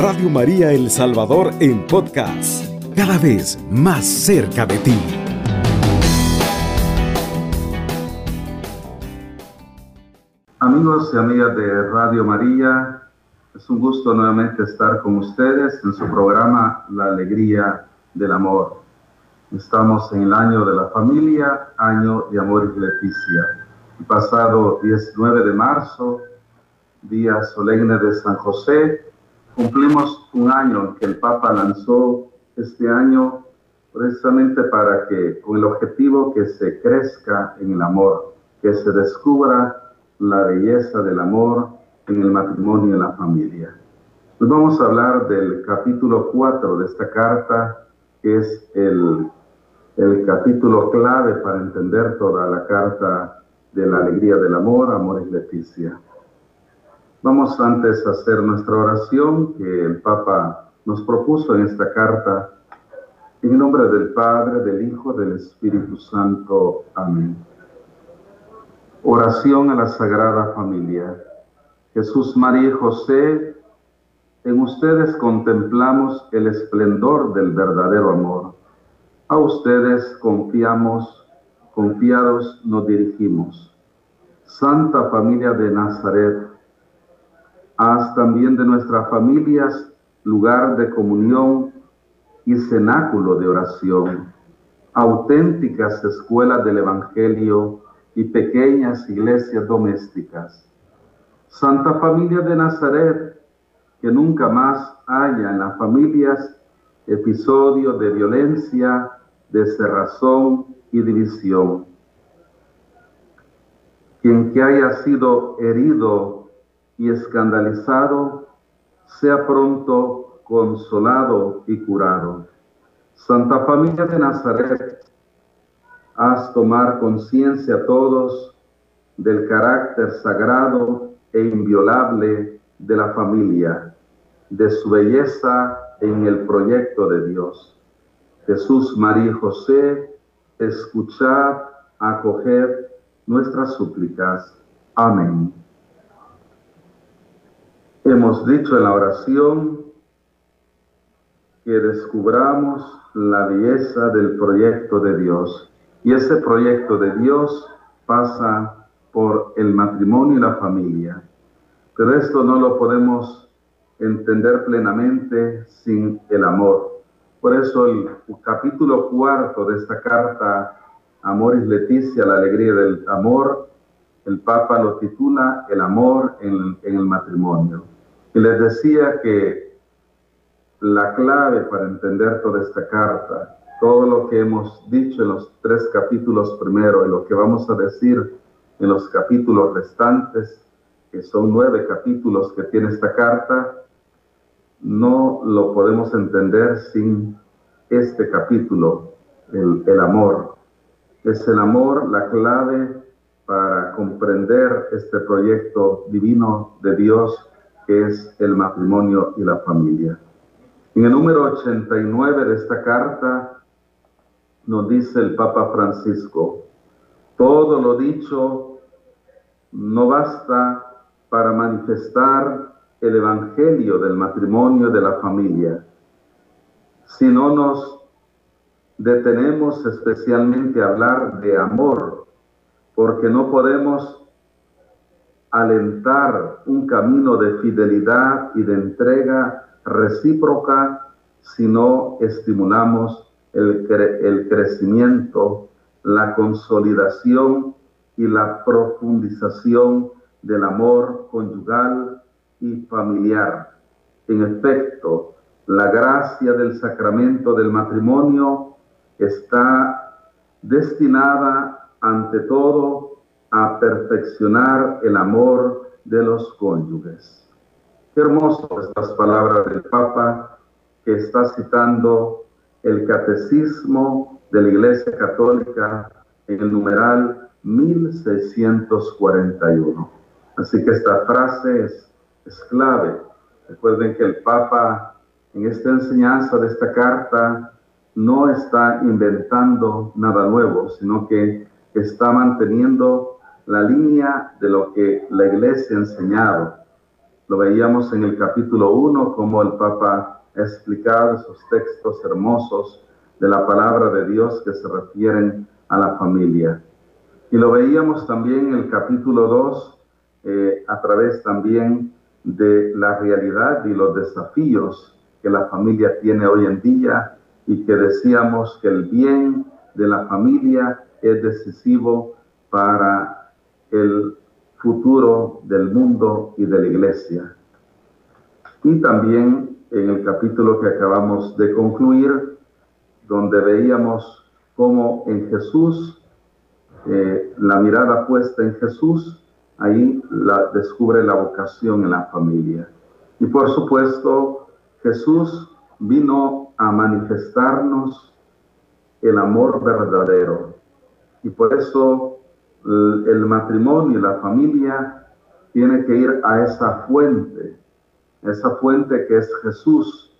Radio María El Salvador en podcast, cada vez más cerca de ti. Amigos y amigas de Radio María, es un gusto nuevamente estar con ustedes en su programa La Alegría del Amor. Estamos en el año de la familia, año de amor y Leticia. El pasado 19 de marzo, día solemne de San José, cumplimos un año que el Papa lanzó este año precisamente para que, con el objetivo que se crezca en el amor, que se descubra la belleza del amor en el matrimonio y la familia. Nos vamos a hablar del capítulo 4 de esta carta, que es el, el capítulo clave para entender toda la carta de la alegría del amor, amor y Leticia. Vamos antes a hacer nuestra oración que el Papa nos propuso en esta carta. En nombre del Padre, del Hijo, del Espíritu Santo. Amén. Oración a la Sagrada Familia. Jesús, María y José, en ustedes contemplamos el esplendor del verdadero amor. A ustedes confiamos, confiados nos dirigimos. Santa Familia de Nazaret, haz también de nuestras familias lugar de comunión y cenáculo de oración, auténticas escuelas del Evangelio y pequeñas iglesias domésticas. Santa Familia de Nazaret, que nunca más haya en las familias episodios de violencia, de cerrazón y división. Quien que haya sido herido y escandalizado, sea pronto consolado y curado. Santa Familia de Nazaret, haz tomar conciencia a todos del carácter sagrado e inviolable de la familia, de su belleza en el proyecto de Dios. Jesús, María y José, escuchad, acoger nuestras súplicas. Amén. Hemos dicho en la oración que descubramos la belleza del proyecto de Dios. Y ese proyecto de Dios pasa por el matrimonio y la familia. Pero esto no lo podemos entender plenamente sin el amor. Por eso el capítulo cuarto de esta carta, Amoris Leticia, la alegría del amor, el Papa lo titula El amor en, en el matrimonio. Les decía que la clave para entender toda esta carta, todo lo que hemos dicho en los tres capítulos primero y lo que vamos a decir en los capítulos restantes, que son nueve capítulos que tiene esta carta, no lo podemos entender sin este capítulo, el amor. Es el amor la clave para comprender este proyecto divino de Dios que es el matrimonio y la familia. En el número 89 de esta carta nos dice el Papa Francisco, todo lo dicho no basta para manifestar el Evangelio del matrimonio de la familia. Si no nos detenemos especialmente a hablar de amor, porque no podemos alentar un camino de fidelidad y de entrega recíproca si no estimulamos el, el crecimiento, la consolidación y la profundización del amor conyugal y familiar. En efecto, la gracia del sacramento del matrimonio está destinada ante todo a perfeccionar el amor de los cónyuges. Qué hermoso estas palabras del Papa que está citando el catecismo de la Iglesia Católica en el numeral 1641. Así que esta frase es, es clave. Recuerden que el Papa en esta enseñanza de esta carta no está inventando nada nuevo, sino que está manteniendo la línea de lo que la iglesia ha enseñado. Lo veíamos en el capítulo 1, como el Papa ha explicado esos textos hermosos de la palabra de Dios que se refieren a la familia. Y lo veíamos también en el capítulo 2, eh, a través también de la realidad y los desafíos que la familia tiene hoy en día y que decíamos que el bien de la familia es decisivo para el futuro del mundo y de la iglesia. Y también en el capítulo que acabamos de concluir, donde veíamos cómo en Jesús, eh, la mirada puesta en Jesús, ahí la, descubre la vocación en la familia. Y por supuesto, Jesús vino a manifestarnos el amor verdadero. Y por eso el, matrimonio y la familia tiene que ir a esa fuente, esa fuente que es Jesús,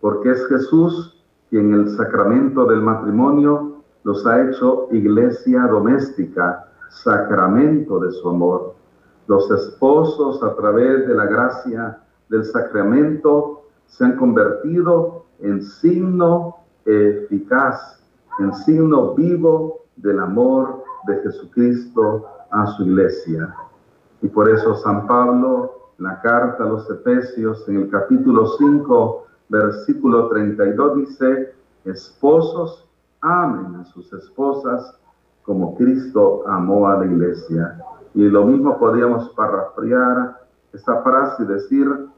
porque es Jesús quien en el sacramento del matrimonio los ha hecho iglesia doméstica, sacramento de su amor. Los esposos a través de la gracia del sacramento se han convertido en signo eficaz, en signo vivo del amor de Jesucristo a su iglesia. Y por eso San Pablo, la carta a los Efesios, en el capítulo 5, versículo 32, dice, esposos, amen a sus esposas como Cristo amó a la iglesia. Y lo mismo podríamos parafriar esta frase y decir,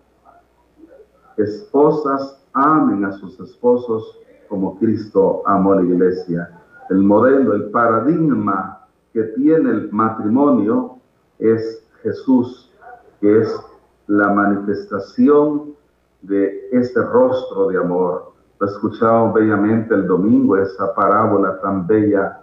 esposas amen a sus esposos como Cristo amó a la iglesia. El modelo, el paradigma que tiene el matrimonio es Jesús, que es la manifestación de ese rostro de amor. Lo escuchamos bellamente el domingo, esa parábola tan bella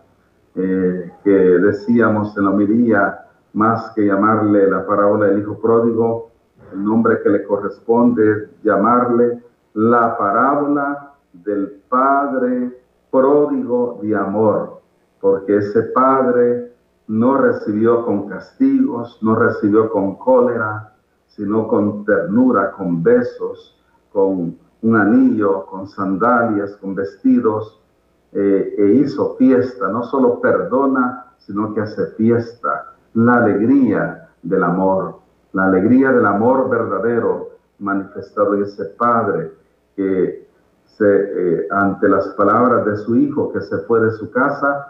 eh, que decíamos en la homilía, más que llamarle la parábola del hijo pródigo, el nombre que le corresponde es llamarle la parábola del Padre pródigo de amor, porque ese Padre no recibió con castigos, no recibió con cólera, sino con ternura, con besos, con un anillo, con sandalias, con vestidos, eh, e hizo fiesta, no solo perdona, sino que hace fiesta, la alegría del amor, la alegría del amor verdadero manifestado en ese Padre que se, eh, ante las palabras de su hijo que se fue de su casa,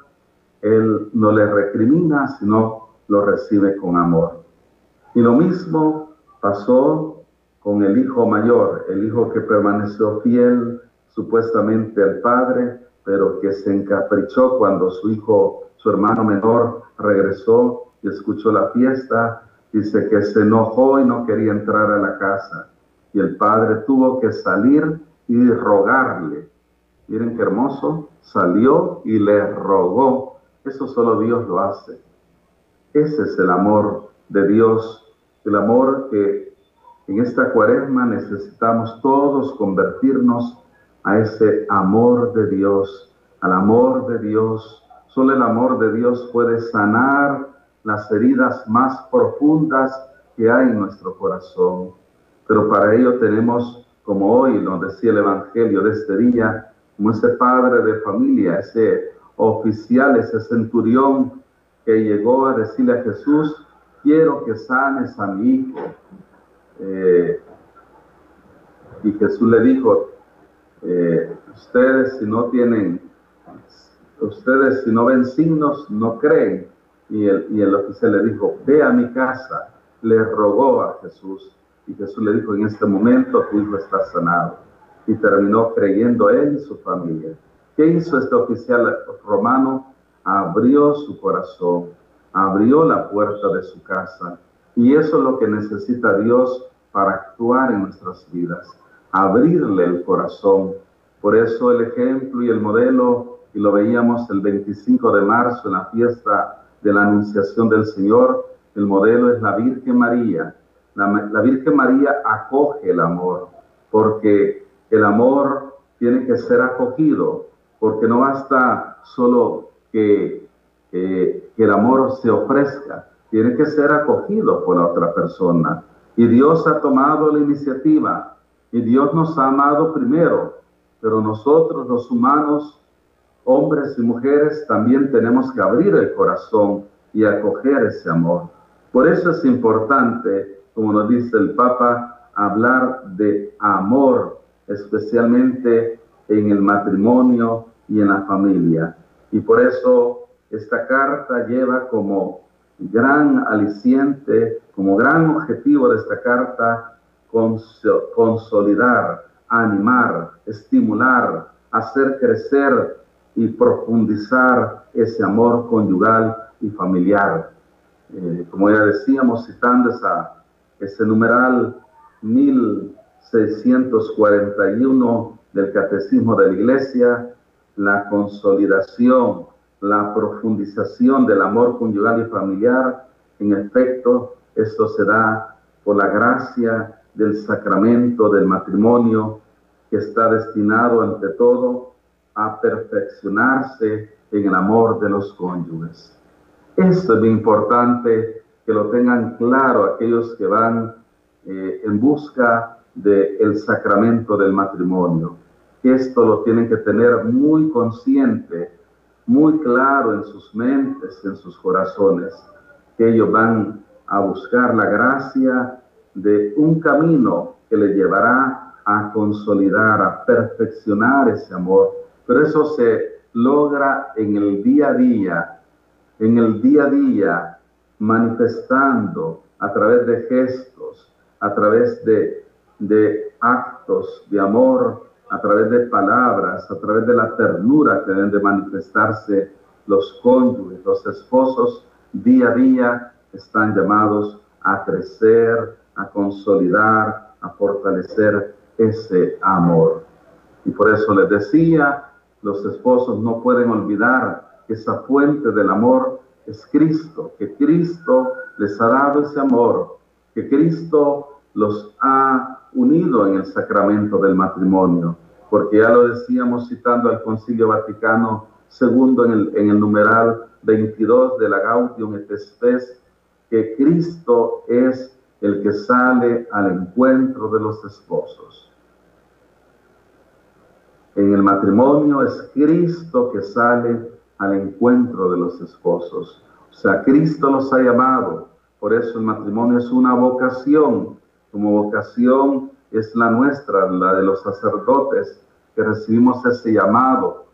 él no le recrimina, sino lo recibe con amor. Y lo mismo pasó con el hijo mayor, el hijo que permaneció fiel supuestamente al padre, pero que se encaprichó cuando su hijo, su hermano menor, regresó y escuchó la fiesta. Dice que se enojó y no quería entrar a la casa. Y el padre tuvo que salir y rogarle. Miren qué hermoso, salió y le rogó. Eso solo Dios lo hace. Ese es el amor de Dios, el amor que en esta cuaresma necesitamos todos convertirnos a ese amor de Dios, al amor de Dios. Solo el amor de Dios puede sanar las heridas más profundas que hay en nuestro corazón. Pero para ello tenemos como hoy nos decía el Evangelio de este día, como ese padre de familia, ese oficial, ese centurión que llegó a decirle a Jesús, quiero que sanes a mi hijo. Eh, y Jesús le dijo, eh, ustedes si no tienen, ustedes si no ven signos, no creen. Y el, y el oficial le dijo, ve a mi casa. Le rogó a Jesús. Y Jesús le dijo, en este momento tu hijo está sanado. Y terminó creyendo él y su familia. ¿Qué hizo este oficial romano? Abrió su corazón, abrió la puerta de su casa. Y eso es lo que necesita Dios para actuar en nuestras vidas. Abrirle el corazón. Por eso el ejemplo y el modelo, y lo veíamos el 25 de marzo en la fiesta de la Anunciación del Señor, el modelo es la Virgen María, la, Virgen María acoge el amor, porque el amor tiene que ser acogido, porque no basta solo que, el amor se ofrezca, tiene que ser acogido por la otra persona. Y Dios ha tomado la iniciativa y Dios nos ha amado primero, pero nosotros los humanos, hombres y mujeres, también tenemos que abrir el corazón y acoger ese amor. Por eso es importante, como nos dice el Papa, hablar de amor, especialmente en el matrimonio y en la familia. Y por eso esta carta lleva como gran aliciente, como gran objetivo de esta carta, consolidar, animar, estimular, hacer crecer y profundizar ese amor conyugal y familiar. Eh, como ya decíamos, citando ese numeral 1641 del Catecismo de la Iglesia, la consolidación, la profundización del amor conyugal y familiar, en efecto, esto se da por la gracia del sacramento del matrimonio que está destinado ante todo a perfeccionarse en el amor de los cónyuges. Esto es muy importante que lo tengan claro aquellos que van eh, en busca del sacramento del matrimonio. Esto lo tienen que tener muy consciente, muy claro en sus mentes, en sus corazones, que ellos van a buscar la gracia de un camino que le llevará a consolidar, a perfeccionar ese amor. Pero eso se logra en el día a día, en el día a día, manifestando a través de gestos, a través de, de actos de amor, a través de palabras, a través de la ternura que deben de manifestarse los cónyuges, los esposos, día a día están llamados a crecer, a consolidar, a fortalecer ese amor. Y por eso les decía, los esposos no pueden olvidar que esa fuente del amor es Cristo, que Cristo les ha dado ese amor, que Cristo los ha unido en el sacramento del matrimonio, porque ya lo decíamos citando al Concilio Vaticano II en el, en numeral 22 de la Gaudium et Spes, que Cristo es el que sale al encuentro de los esposos. En el matrimonio es Cristo que sale al encuentro de los esposos. O sea, Cristo los ha llamado. Por eso el matrimonio es una vocación. Como vocación es la nuestra, la de los sacerdotes, que recibimos ese llamado.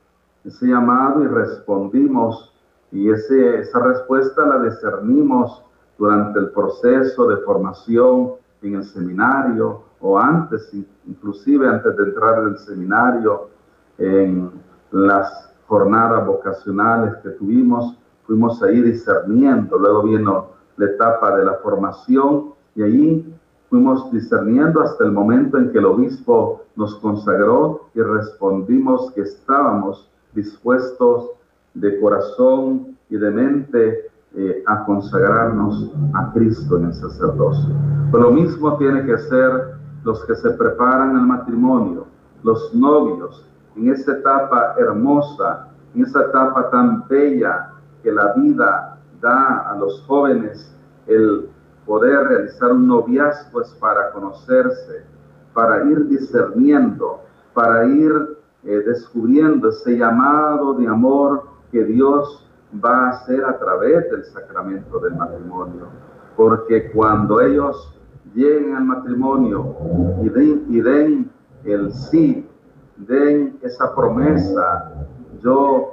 Ese llamado y respondimos. Y esa respuesta la discernimos durante el proceso de formación en el seminario o antes, inclusive antes de entrar en el seminario, en las jornadas vocacionales que tuvimos, fuimos ahí discerniendo, luego vino la etapa de la formación y ahí fuimos discerniendo hasta el momento en que el obispo nos consagró y respondimos que estábamos dispuestos de corazón y de mente eh, a consagrarnos a Cristo en el sacerdocio. Pero lo mismo tiene que ser los que se preparan al matrimonio, los novios, en esa etapa hermosa, en esa etapa tan bella que la vida da a los jóvenes, el poder realizar un noviazgo es para conocerse, para ir discerniendo, para ir eh, descubriendo ese llamado de amor que Dios va a ser a través del sacramento del matrimonio. Porque cuando ellos lleguen al matrimonio y den, y den el sí, den esa promesa, yo,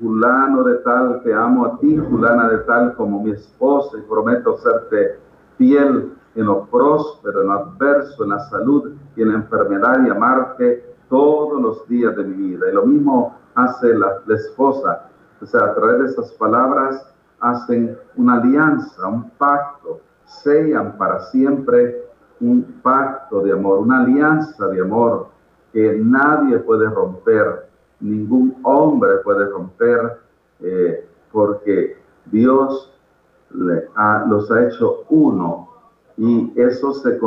fulano de tal, te amo a ti, fulana de tal como mi esposa, y prometo serte fiel en lo próspero, en lo adverso, en la salud y en la enfermedad, y amarte todos los días de mi vida. Y lo mismo hace la, esposa o sea, a través de esas palabras hacen una alianza, un pacto, sellan para siempre un pacto de amor, una alianza de amor que nadie puede romper, ningún hombre puede romper, eh, porque Dios los ha hecho uno y eso se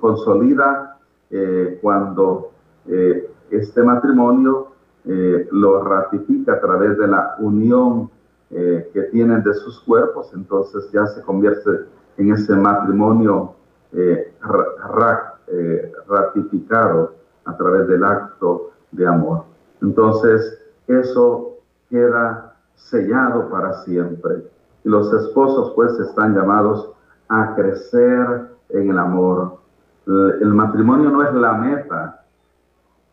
consolida, eh, cuando eh, este matrimonio lo ratifica a través de la unión que tienen de sus cuerpos, entonces ya se convierte en ese matrimonio ratificado a través del acto de amor. Entonces, eso queda sellado para siempre. Y los esposos pues están llamados a crecer en el amor. El matrimonio no es la meta.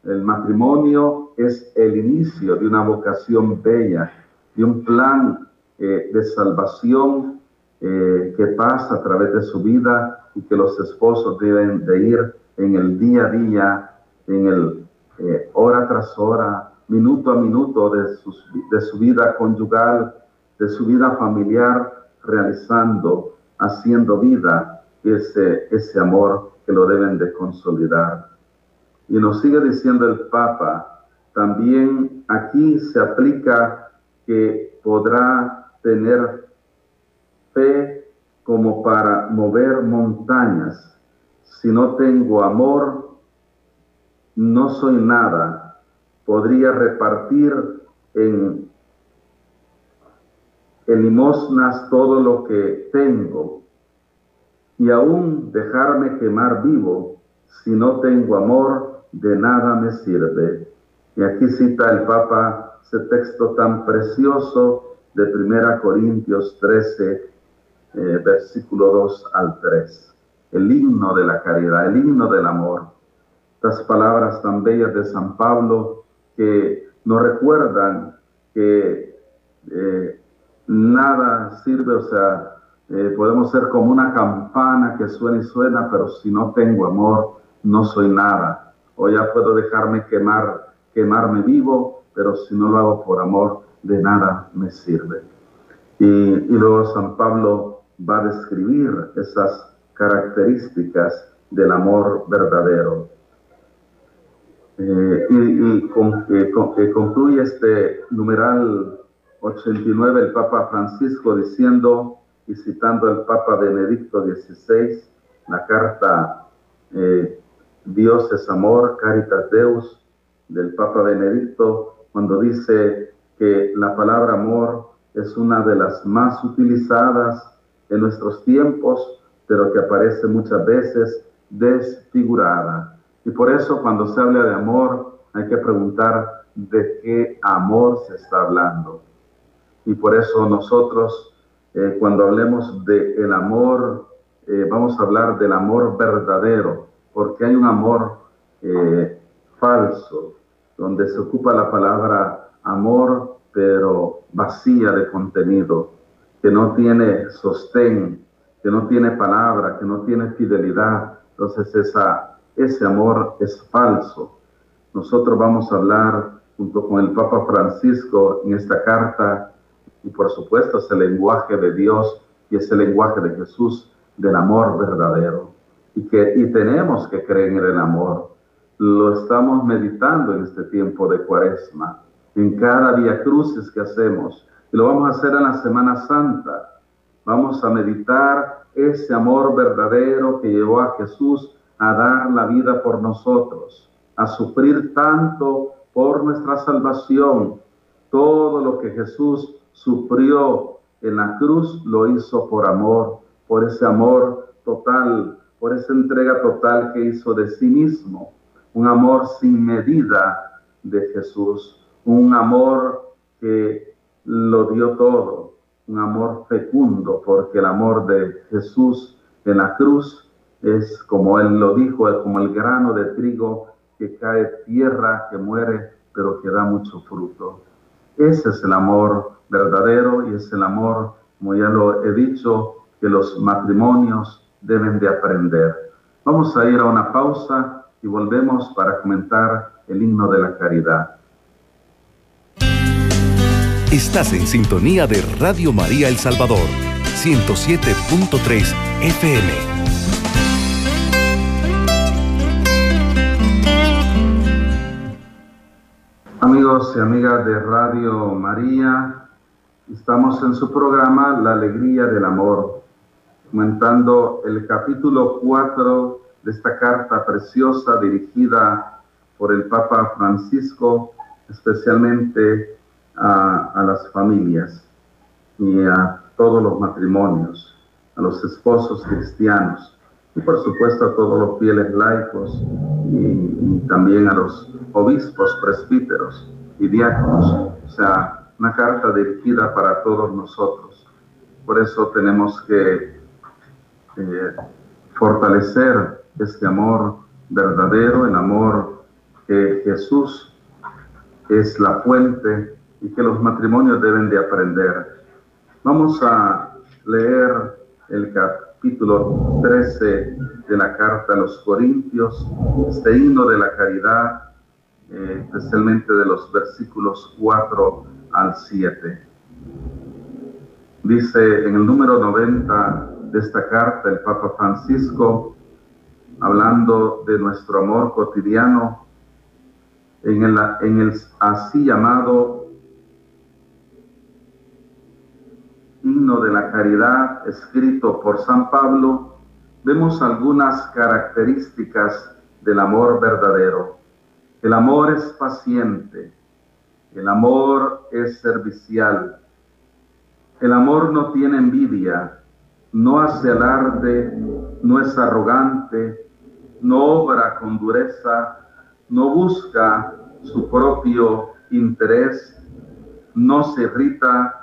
El matrimonio es el inicio de una vocación bella, de un plan eh, de salvación eh, que pasa a través de su vida y que los esposos deben de ir en el día a día, en el eh, hora tras hora, minuto a minuto de, de su vida conyugal, de su vida familiar, realizando, haciendo vida ese, ese amor que lo deben de consolidar. Y nos sigue diciendo el Papa, también aquí se aplica que podrá tener fe como para mover montañas. Si no tengo amor, no soy nada. Podría repartir en, en limosnas todo lo que tengo y aún dejarme quemar vivo. Si no tengo amor, de nada me sirve. Y aquí cita el Papa ese texto tan precioso de 1 Corintios 13, eh, versículo 2 al 3. El himno de la caridad, el himno del amor. Estas palabras tan bellas de San Pablo que nos recuerdan que eh, nada sirve, o sea, eh, podemos ser como una campana que suena y suena, pero si no tengo amor, no soy nada. O ya puedo dejarme quemar, quemarme vivo, pero si no lo hago por amor, de nada me sirve. Y luego San Pablo va a describir esas características del amor verdadero. Eh, y, con, que concluye este numeral 89 el Papa Francisco diciendo y citando al Papa Benedicto XVI, la carta eh, Dios es amor, Caritas Deus, del Papa Benedicto, cuando dice que la palabra amor es una de las más utilizadas en nuestros tiempos, pero que aparece muchas veces desfigurada. Y por eso cuando se habla de amor hay que preguntar de qué amor se está hablando. Y por eso nosotros eh, cuando hablemos de el amor, eh, vamos a hablar del amor verdadero, porque hay un amor eh, falso, donde se ocupa la palabra amor, pero vacía de contenido que no tiene sostén, que no tiene palabra, que no tiene fidelidad. Entonces esa, ese amor es falso. Nosotros vamos a hablar junto con el Papa Francisco en esta carta y por supuesto es el lenguaje de Dios y es el lenguaje de Jesús del amor verdadero. Y, que, y tenemos que creer en el amor. Lo estamos meditando en este tiempo de cuaresma, en cada día cruces que hacemos, y lo vamos a hacer en la Semana Santa. Vamos a meditar ese amor verdadero que llevó a Jesús a dar la vida por nosotros, a sufrir tanto por nuestra salvación. Todo lo que Jesús sufrió en la cruz lo hizo por amor, por ese amor total, por esa entrega total que hizo de sí mismo. Un amor sin medida de Jesús, un amor que lo dio todo, un amor fecundo, porque el amor de Jesús en la cruz es como él lo dijo, como el grano de trigo que cae tierra, que muere, pero que da mucho fruto. Ese es el amor verdadero y es el amor, como ya lo he dicho, que los matrimonios deben de aprender. Vamos a ir a una pausa y volvemos para comentar el himno de la caridad. Estás en sintonía de Radio María El Salvador, 107.3 FM. Amigos y amigas de Radio María, estamos en su programa La Alegría del Amor, comentando el capítulo 4 de esta carta preciosa dirigida por el Papa Francisco, especialmente a, las familias y a todos los matrimonios. a los esposos cristianos y por supuesto a todos los fieles laicos y, también a los obispos, presbíteros y diáconos. O sea, una carta dirigida para todos nosotros. Por eso tenemos que eh, fortalecer este amor verdadero, el amor que Jesús es la fuente y que los matrimonios deben de aprender. Vamos a leer el capítulo 13 de la carta a los Corintios, este himno de la caridad, eh, especialmente de los versículos 4 al 7. Dice en el número 90 de esta carta el Papa Francisco, hablando de nuestro amor cotidiano, en el, en el así llamado himno de la caridad escrito por San Pablo, vemos algunas características del amor verdadero. El amor es paciente, el amor es servicial, el amor no tiene envidia, no hace alarde, no es arrogante, no obra con dureza, no busca su propio interés, no se irrita,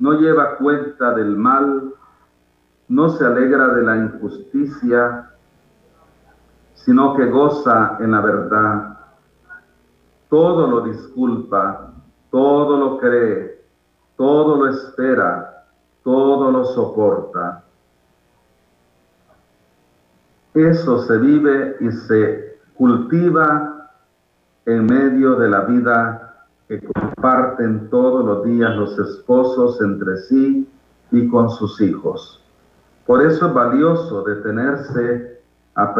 no lleva cuenta del mal, no se alegra de la injusticia, sino que goza en la verdad. Todo lo disculpa, todo lo cree, todo lo espera, todo lo soporta. Eso se vive y se cultiva en medio de la vida que comparten todos los días los esposos entre sí y con sus hijos. Por eso es valioso detenerse a,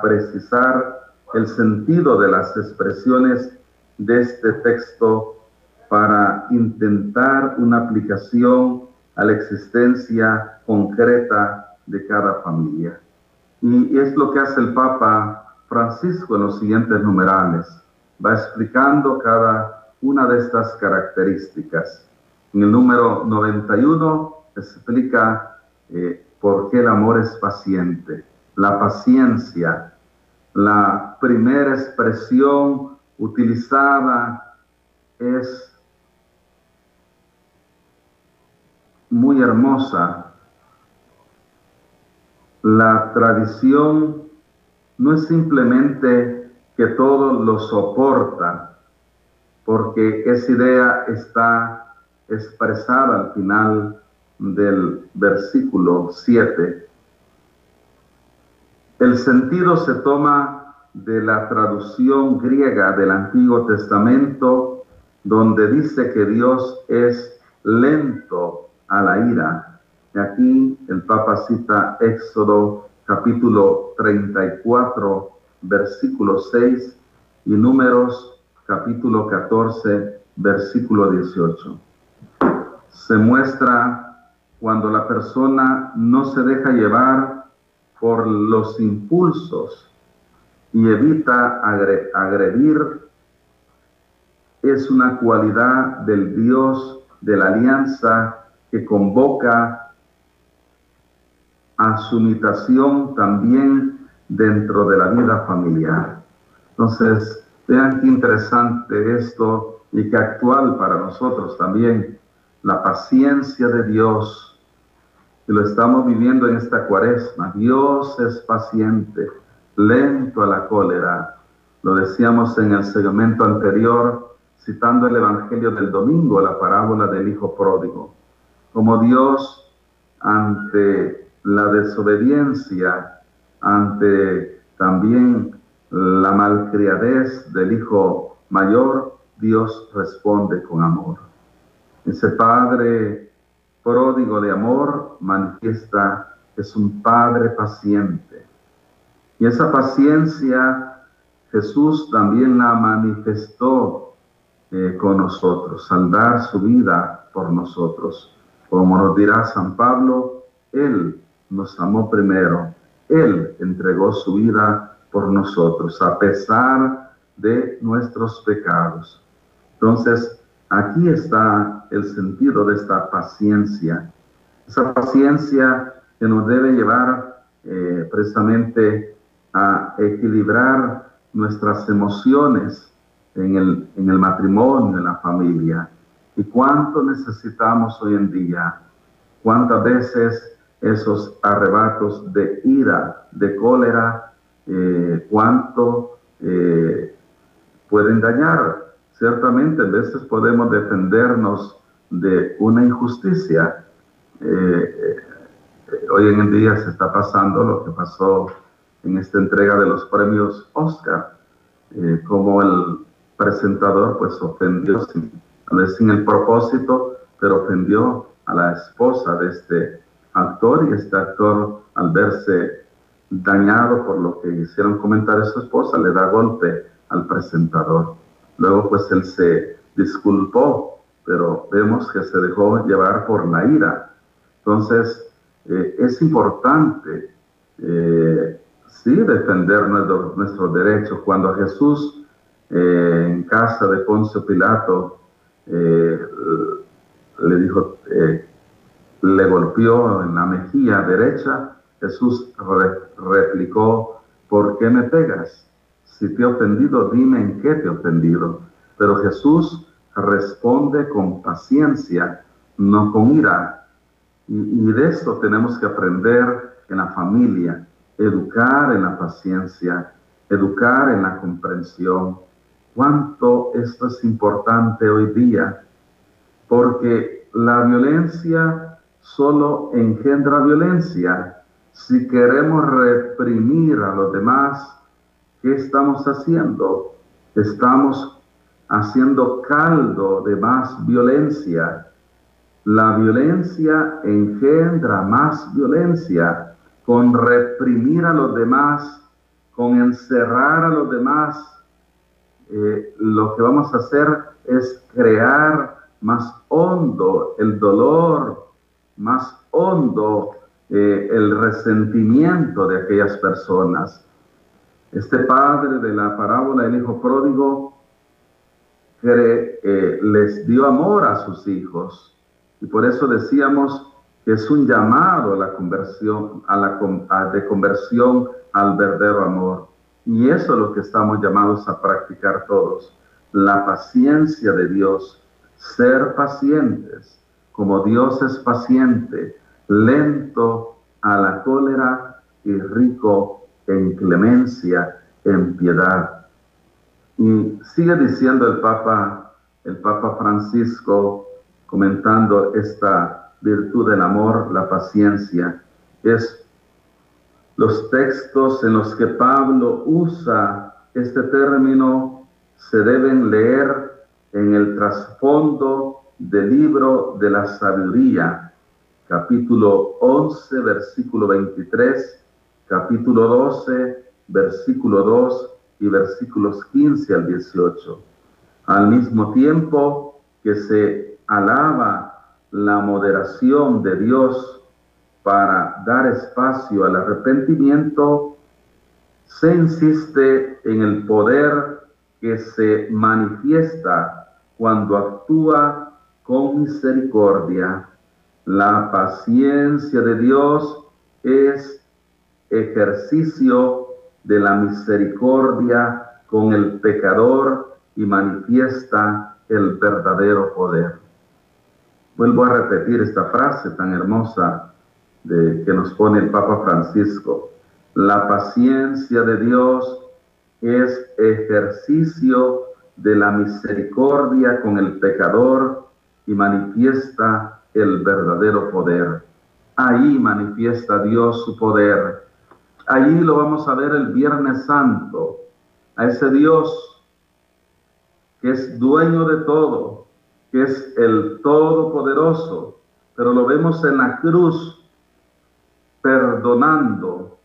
precisar el sentido de las expresiones de este texto para intentar una aplicación a la existencia concreta de cada familia. Y es lo que hace el Papa Francisco en los siguientes numerales. Va explicando cada una de estas características. En el número 91 explica eh, por qué el amor es paciente. La paciencia, la primera expresión utilizada es muy hermosa. La tradición no es simplemente que todo lo soporta, porque esa idea está expresada al final del versículo 7. El sentido se toma de la traducción griega del Antiguo Testamento, donde dice que Dios es lento a la ira. Y aquí el Papa cita Éxodo capítulo 34, versículo 6 y Números capítulo 14, versículo 18. Se muestra cuando la persona no se deja llevar por los impulsos y evita agredir, es una cualidad del Dios de la alianza que convoca a su imitación también dentro de la vida familiar. Entonces, vean qué interesante esto y qué actual para nosotros también, la paciencia de Dios. Y lo estamos viviendo en esta cuaresma. Dios es paciente, lento a la cólera. Lo decíamos en el segmento anterior, citando el Evangelio del domingo, la parábola del Hijo Pródigo. Como Dios ante la desobediencia, ante también la malcriadez del hijo mayor, Dios responde con amor. Ese Padre pródigo de amor manifiesta que es un Padre paciente. Y esa paciencia Jesús también la manifestó eh, con nosotros, al dar su vida por nosotros. Como nos dirá San Pablo, Él nos amó primero. Él entregó su vida por nosotros, a pesar de nuestros pecados. Entonces, aquí está el sentido de esta paciencia. Esa paciencia que nos debe llevar eh, precisamente a equilibrar nuestras emociones en el, en el matrimonio, en la familia. Y cuánto necesitamos hoy en día, cuántas veces esos arrebatos de ira, de cólera, eh, cuánto eh, pueden dañar. Ciertamente, a veces podemos defendernos de una injusticia. Eh, hoy en día se está pasando lo que pasó en esta entrega de los premios Oscar, como el presentador pues ofendió, sin, sin el propósito, pero ofendió a la esposa de este actor y este actor al verse dañado por lo que hicieron comentar a su esposa le da golpe al presentador. Luego pues él se disculpó, pero vemos que se dejó llevar por la ira. Entonces eh, es importante eh, sí defender nuestros nuestro derechos. Cuando Jesús eh, en casa de Poncio Pilato le dijo le golpeó en la mejilla derecha, Jesús replicó, ¿por qué me pegas? Si te he ofendido, dime en qué te he ofendido. Pero Jesús responde con paciencia, no con ira. Y, y de esto tenemos que aprender en la familia, educar en la paciencia, educar en la comprensión. Cuánto esto es importante hoy día, porque la violencia solo engendra violencia. Si queremos reprimir a los demás, ¿qué estamos haciendo? Estamos haciendo caldo de más violencia. La violencia engendra más violencia. Con reprimir a los demás, con encerrar a los demás, eh, lo que vamos a hacer es crear más hondo el dolor, más hondo eh, el resentimiento de aquellas personas. Este padre de la parábola del hijo pródigo eh, les dio amor a sus hijos y por eso decíamos que es un llamado a la conversión, a la de conversión al verdadero amor. Y eso es lo que estamos llamados a practicar todos. La paciencia de Dios, ser pacientes, como Dios es paciente, lento a la cólera y rico en clemencia, en piedad. Y sigue diciendo el Papa, el Papa Francisco, comentando esta virtud del amor, la paciencia, es los textos en los que Pablo usa este término se deben leer en el trasfondo del libro de la sabiduría, capítulo 11, versículo 23, capítulo 12, versículo 2 y versículos 15 al 18. Al mismo tiempo que se alaba la moderación de Dios para dar espacio al arrepentimiento, se insiste en el poder que se manifiesta cuando actúa con misericordia. La paciencia de Dios es ejercicio de la misericordia con el pecador y manifiesta el verdadero poder. Vuelvo a repetir esta frase tan hermosa de, que nos pone el Papa Francisco. La paciencia de Dios es ejercicio de la misericordia con el pecador y manifiesta el verdadero poder. Ahí manifiesta Dios su poder. Allí lo vamos a ver el Viernes Santo, a ese Dios que es dueño de todo, que es el Todopoderoso, pero lo vemos en la cruz, perdonando,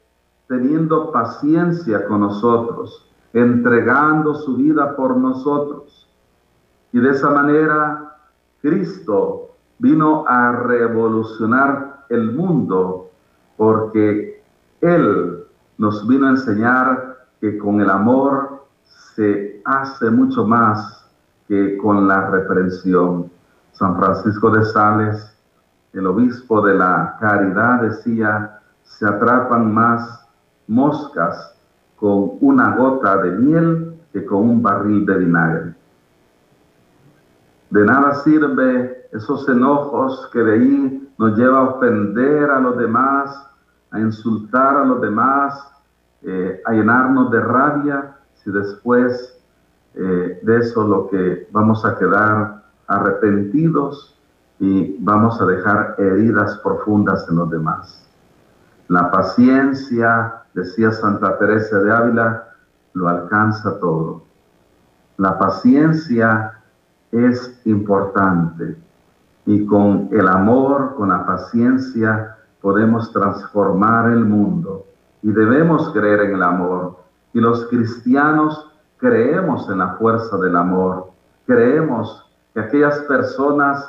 teniendo paciencia con nosotros, entregando su vida por nosotros. Y de esa manera Cristo vino a revolucionar el mundo porque Él nos vino a enseñar que con el amor se hace mucho más que con la reprensión. San Francisco de Sales el obispo de la caridad decía, se atrapan más moscas con una gota de miel que con un barril de vinagre. De nada sirve esos enojos que de ahí nos lleva a ofender a los demás, a insultar a los demás, eh, a llenarnos de rabia, si después eh, de eso lo que vamos a quedar arrepentidos y vamos a dejar heridas profundas en los demás. La paciencia, decía Santa Teresa de Ávila, lo alcanza todo. La paciencia es importante. Y con el amor, con la paciencia, podemos transformar el mundo. Y debemos creer en el amor. Y los cristianos creemos en la fuerza del amor, creemos que aquellas personas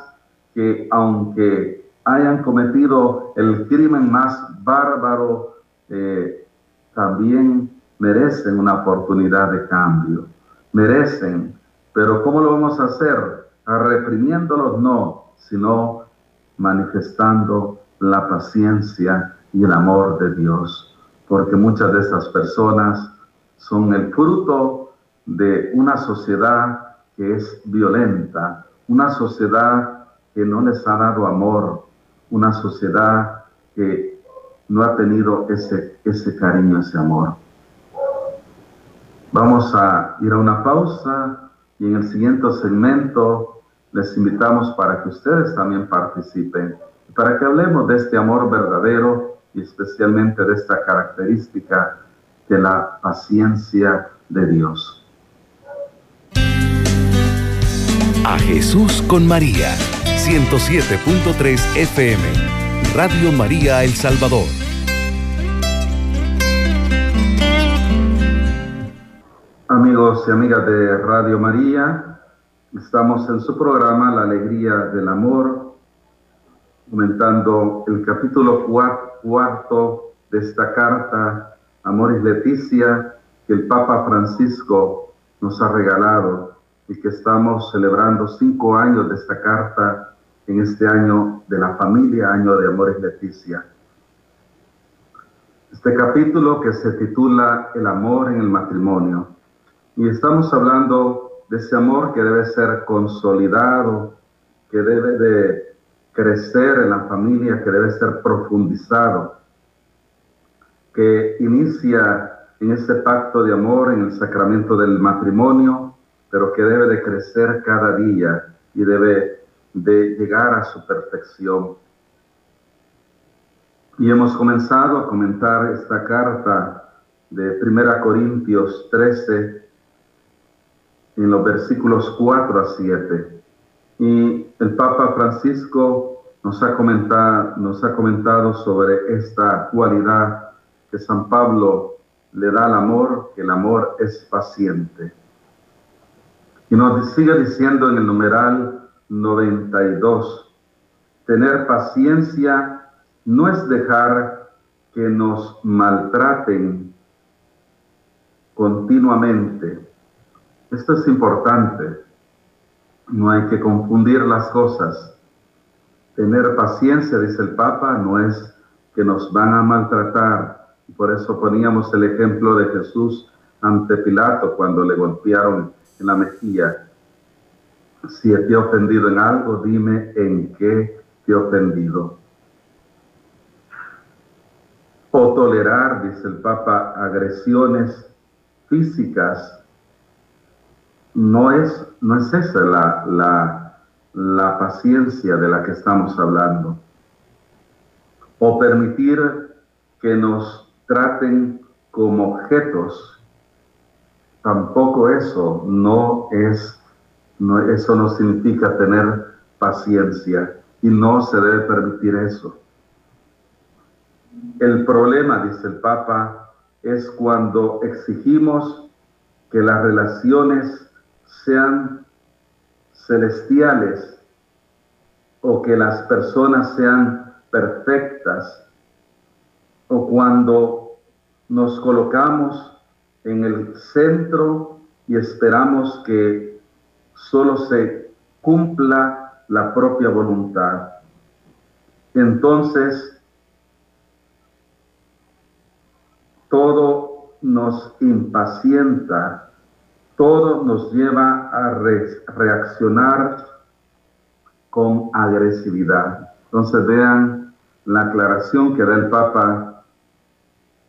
que aunque hayan cometido el crimen más bárbaro, eh, también merecen una oportunidad de cambio, merecen, pero ¿cómo lo vamos a hacer? reprimiéndolos no, sino manifestando la paciencia y el amor de Dios, porque muchas de esas personas son el fruto de una sociedad que es violenta, una sociedad que no les ha dado amor, una sociedad que no ha tenido ese, ese cariño, ese amor. Vamos a ir a una pausa y en el siguiente segmento les invitamos para que ustedes también participen, para que hablemos de este amor verdadero y especialmente de esta característica de la paciencia de Dios. A Jesús con María, 107.3 FM, Radio María El Salvador. Amigos y amigas de Radio María, Estamos en su programa La Alegría del Amor, comentando el capítulo cuarto de esta carta, Amoris Leticia, que el Papa Francisco nos ha regalado y que estamos celebrando cinco años de esta carta en este año de la familia, año de Amoris Leticia. Este capítulo que se titula El amor en el matrimonio. Y estamos hablando de ese amor que debe ser consolidado, que debe de crecer en la familia, que debe ser profundizado, que inicia en ese pacto de amor, en el sacramento del matrimonio, pero que debe de crecer cada día y debe de llegar a su perfección. Y hemos comenzado a comentar esta carta de 1 Corintios 13, en los versículos 4 a 7. Y el Papa Francisco nos ha comentado, nos ha comentado sobre esta cualidad que San Pablo le da al amor, que el amor es paciente. Y nos sigue diciendo en el numeral 92, tener paciencia no es dejar que nos maltraten continuamente, esto es importante. No hay que confundir las cosas. Tener paciencia, dice el Papa, no es que nos van a maltratar. Por eso poníamos el ejemplo de Jesús ante Pilato cuando le golpearon en la mejilla. Si te he ofendido en algo, dime en qué te he ofendido. O tolerar, dice el Papa, agresiones físicas no es, no es esa la, la, la paciencia de la que estamos hablando. O permitir que nos traten como objetos. Tampoco eso no es, no, eso no significa tener paciencia y no se debe permitir eso. El problema, dice el Papa, es cuando exigimos que las relaciones sean celestiales o que las personas sean perfectas o cuando nos colocamos en el centro y esperamos que solo se cumpla la propia voluntad. entonces todo nos impacienta, todo nos lleva a reaccionar con agresividad. Entonces vean la aclaración que da el Papa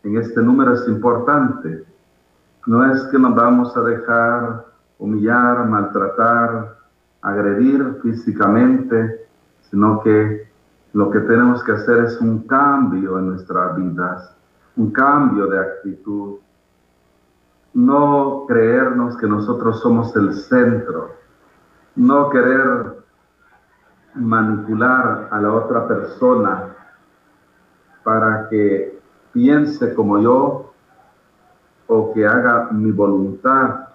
en este número es importante. No es que nos vamos a dejar humillar, maltratar, agredir físicamente, sino que lo que tenemos que hacer es un cambio en nuestras vidas, un cambio de actitud. No creernos que nosotros somos el centro, no querer manipular a la otra persona para que piense como yo o que haga mi voluntad.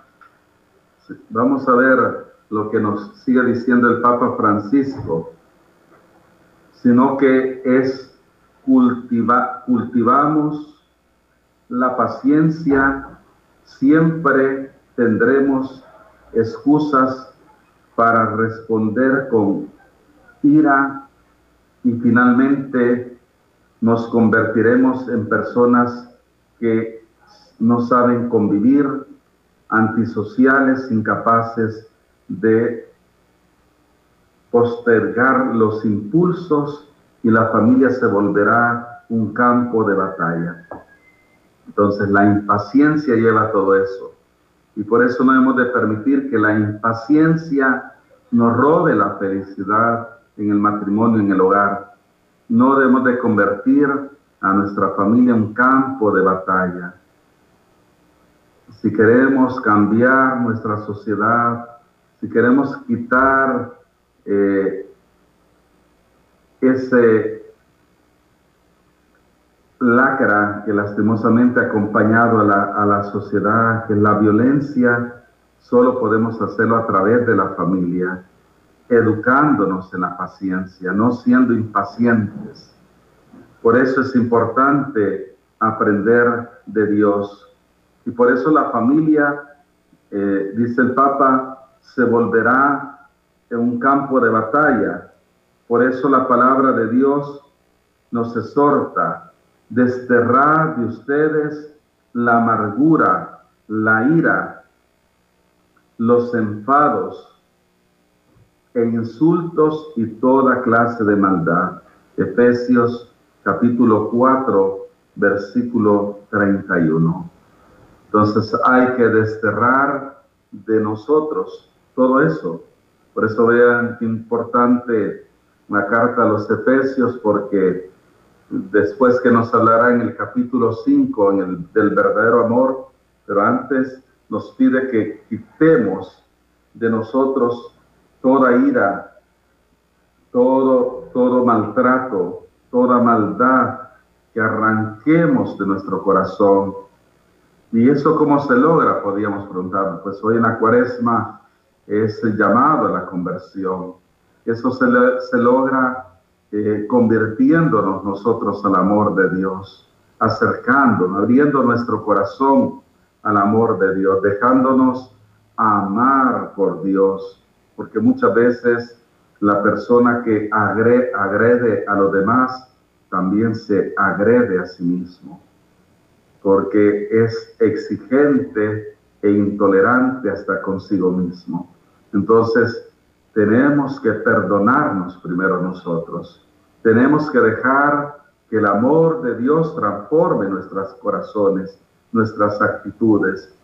Vamos a ver lo que nos sigue diciendo el Papa Francisco, sino que es cultiva, cultivamos la paciencia, siempre tendremos excusas para responder con ira y finalmente nos convertiremos en personas que no saben convivir, antisociales, incapaces de postergar los impulsos y la familia se volverá un campo de batalla. Entonces la impaciencia lleva todo eso. Y por eso no hemos de permitir que la impaciencia nos robe la felicidad en el matrimonio, en el hogar. No debemos de convertir a nuestra familia en un campo de batalla. Si queremos cambiar nuestra sociedad, si queremos quitar eh, ese lacra que lastimosamente ha acompañado a la, a la sociedad, que es la violencia, solo podemos hacerlo a través de la familia, educándonos en la paciencia, no siendo impacientes. Por eso es importante aprender de Dios. Y por eso la familia, eh, dice el Papa, se volverá en un campo de batalla. Por eso la palabra de Dios nos exhorta, desterrar de ustedes la amargura, la ira, los enfados e insultos y toda clase de maldad. Efesios capítulo 4, versículo 31. Entonces hay que desterrar de nosotros todo eso. Por eso vean qué importante la carta a los Efesios, porque después que nos hablará en el capítulo 5 en el, del verdadero amor, pero antes nos pide que quitemos de nosotros toda ira, todo, todo maltrato, toda maldad, que arranquemos de nuestro corazón ¿Y eso cómo se logra? Podríamos preguntar. Pues hoy en la cuaresma es llamado a la conversión. Eso se, se logra eh, convirtiéndonos nosotros al amor de Dios, acercándonos, abriendo nuestro corazón al amor de Dios, dejándonos amar por Dios, porque muchas veces la persona que agrede a los demás también se agrede a sí mismo porque es exigente e intolerante hasta consigo mismo. Entonces, tenemos que perdonarnos primero nosotros. Tenemos que dejar que el amor de Dios transforme nuestros corazones, nuestras actitudes.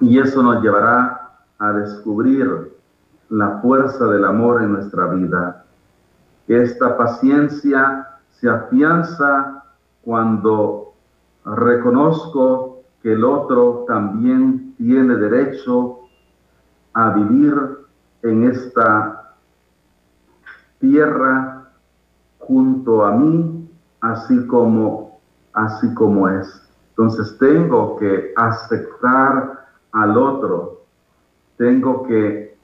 Y eso nos llevará a descubrir la fuerza del amor en nuestra vida. Esta paciencia se afianza cuando reconozco que el otro también tiene derecho a vivir en esta tierra junto a mí, así como, así como es. Entonces tengo que aceptar al otro, tengo que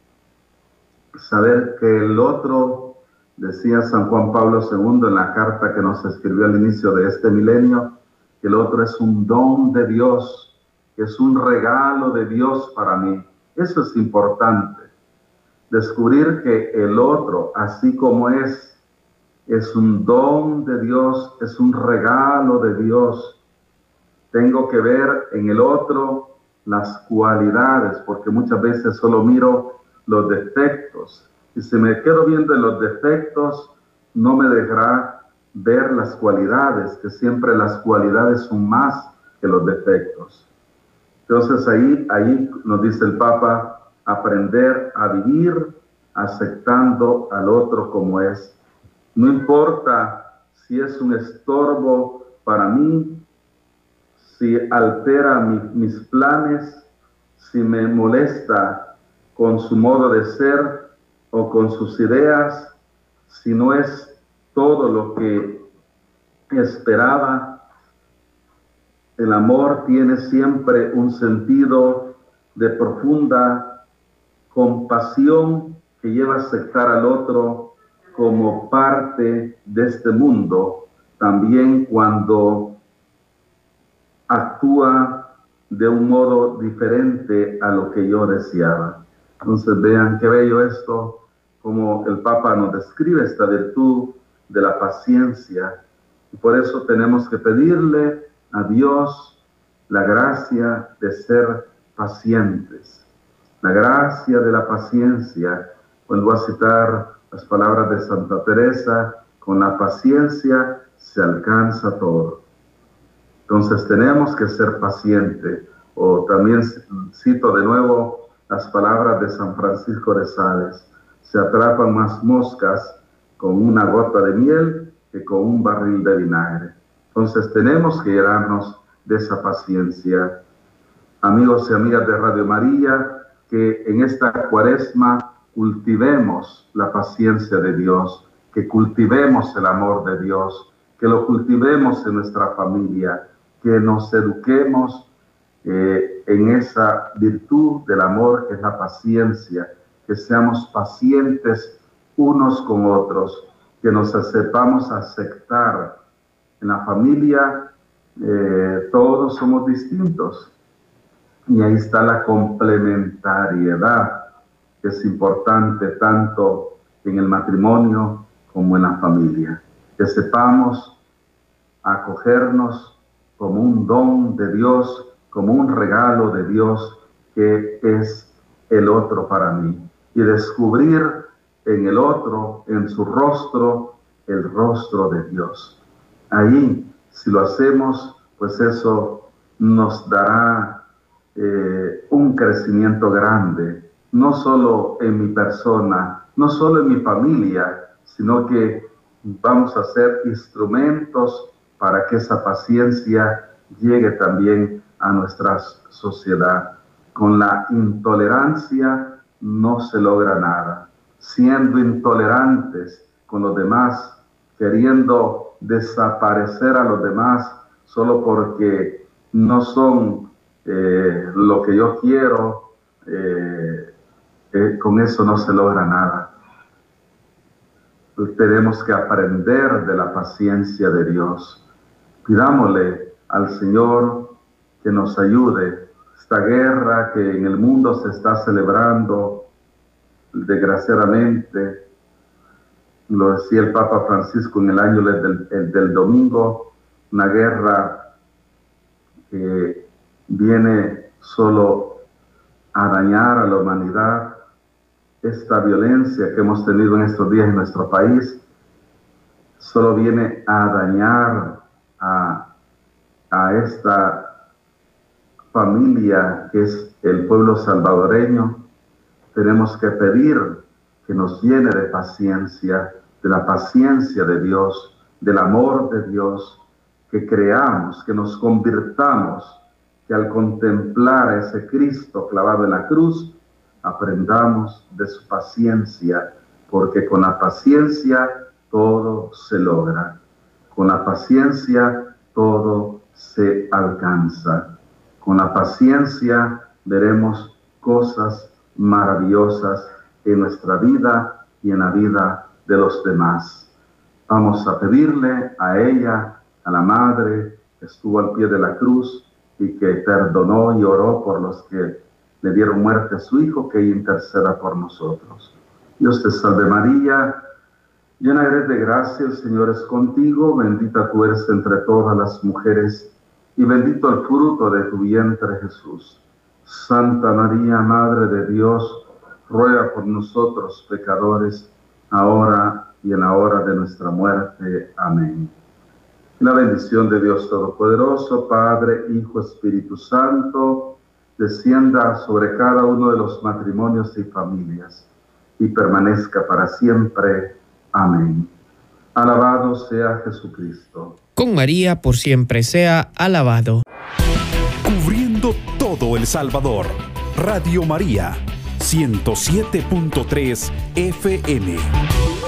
saber que el otro, decía San Juan Pablo II en la carta que nos escribió al inicio de este milenio, que el otro es un don de Dios, es un regalo de Dios para mí. Eso es importante. Descubrir que el otro, así como es, es un don de Dios, es un regalo de Dios. Tengo que ver en el otro las cualidades, porque muchas veces solo miro los defectos. Y si me quedo viendo en los defectos, no me dejará ver las cualidades, que siempre las cualidades son más que los defectos. Entonces ahí, ahí nos dice el Papa, aprender a vivir aceptando al otro como es. No importa si es un estorbo para mí, si altera mis planes, si me molesta con su modo de ser o con sus ideas, si no es todo lo que esperaba, el amor tiene siempre un sentido de profunda compasión que lleva a aceptar al otro como parte de este mundo, también cuando actúa de un modo diferente a lo que yo deseaba. Entonces vean qué bello esto, como el Papa nos describe esta virtud de la paciencia. Y por eso tenemos que pedirle a Dios la gracia de ser pacientes, la gracia de la paciencia. Vuelvo a citar las palabras de Santa Teresa, con la paciencia se alcanza todo. Entonces tenemos que ser pacientes. O también cito de nuevo las palabras de San Francisco de Sales. Se atrapan más moscas con una gota de miel que con un barril de vinagre. Entonces tenemos que llenarnos de esa paciencia. Amigos y amigas de Radio María, que en esta cuaresma cultivemos la paciencia de Dios, que cultivemos el amor de Dios, que lo cultivemos en nuestra familia, que nos eduquemos eh, en esa virtud del amor que es la paciencia, que seamos pacientes unos con otros, que nos sepamos aceptar en la familia eh, todos somos distintos. Y ahí está la complementariedad, que es importante tanto en el matrimonio como en la familia. Que sepamos acogernos como un don de Dios, como un regalo de Dios que es el otro para mí. Y descubrir en el otro, en su rostro, el rostro de Dios. Ahí, si lo hacemos, pues eso nos dará eh, un crecimiento grande, no solo en mi persona, no solo en mi familia, sino que vamos a ser instrumentos para que esa paciencia llegue también a nuestra sociedad. Con la intolerancia no se logra nada. Siendo intolerantes con los demás, queriendo desaparecer a los demás solo porque no son eh, lo que yo quiero, eh, eh, con eso no se logra nada. Tenemos que aprender de la paciencia de Dios. Pidámosle al Señor que nos ayude. Esta guerra que en el mundo se está celebrando, desgraciadamente, lo decía el Papa Francisco en el año del, domingo, una guerra que viene solo a dañar a la humanidad, esta violencia que hemos tenido en estos días en nuestro país, solo viene a dañar a, a esta familia que es el pueblo salvadoreño. Tenemos que pedir que nos llene de paciencia, de la paciencia de Dios, del amor de Dios, que creamos, que nos convirtamos, que al contemplar a ese Cristo clavado en la cruz, aprendamos de su paciencia, porque con la paciencia todo se logra, con la paciencia todo se alcanza, con la paciencia veremos cosas maravillosas en nuestra vida y en la vida de los demás. Vamos a pedirle a ella, a la Madre que estuvo al pie de la cruz y que perdonó y oró por los que le dieron muerte a su Hijo, que interceda por nosotros. Dios te salve María, Llena eres de gracia, el Señor es contigo, bendita tú eres entre todas las mujeres, y bendito el fruto de tu vientre Jesús. Santa María, Madre de Dios, ruega por nosotros pecadores, ahora y en la hora de nuestra muerte. Amén. La bendición de Dios Todopoderoso, Padre, Hijo, Espíritu Santo, descienda sobre cada uno de los matrimonios y familias y permanezca para siempre. Amén. Alabado sea Jesucristo. Con María por siempre sea alabado. Cubriendo todo El Salvador. Radio María, 107.3 FM.